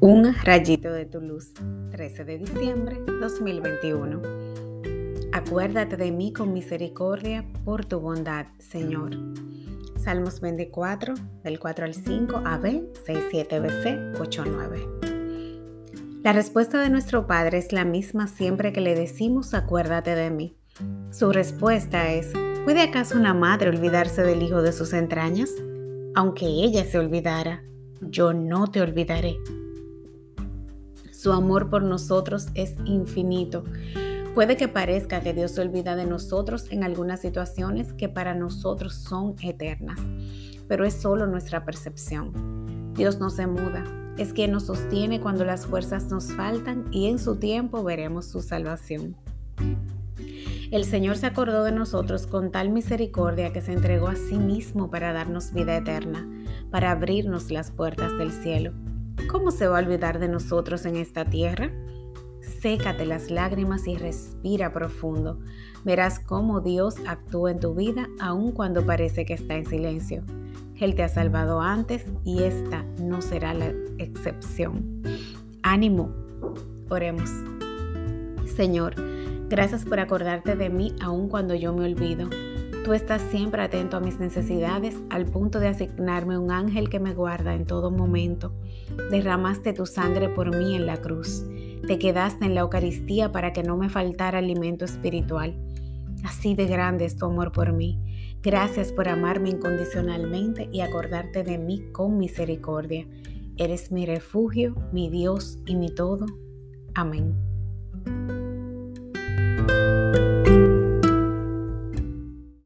Un rayito de tu luz, 13 de diciembre 2021. Acuérdate de mí con misericordia por tu bondad, Señor. Salmos 24, del 4 al 5, AB, 67 BC, 89. La respuesta de nuestro Padre es la misma siempre que le decimos acuérdate de mí. Su respuesta es, ¿puede acaso una madre olvidarse del hijo de sus entrañas? Aunque ella se olvidara, yo no te olvidaré. Su amor por nosotros es infinito. Puede que parezca que Dios se olvida de nosotros en algunas situaciones que para nosotros son eternas, pero es solo nuestra percepción. Dios no se muda, es quien nos sostiene cuando las fuerzas nos faltan y en su tiempo veremos su salvación. El Señor se acordó de nosotros con tal misericordia que se entregó a sí mismo para darnos vida eterna, para abrirnos las puertas del cielo. ¿Cómo se va a olvidar de nosotros en esta tierra? Sécate las lágrimas y respira profundo. Verás cómo Dios actúa en tu vida aun cuando parece que está en silencio. Él te ha salvado antes y esta no será la excepción. Ánimo, oremos. Señor, gracias por acordarte de mí aun cuando yo me olvido. Tú estás siempre atento a mis necesidades al punto de asignarme un ángel que me guarda en todo momento. Derramaste tu sangre por mí en la cruz. Te quedaste en la Eucaristía para que no me faltara alimento espiritual. Así de grande es tu amor por mí. Gracias por amarme incondicionalmente y acordarte de mí con misericordia. Eres mi refugio, mi Dios y mi todo. Amén.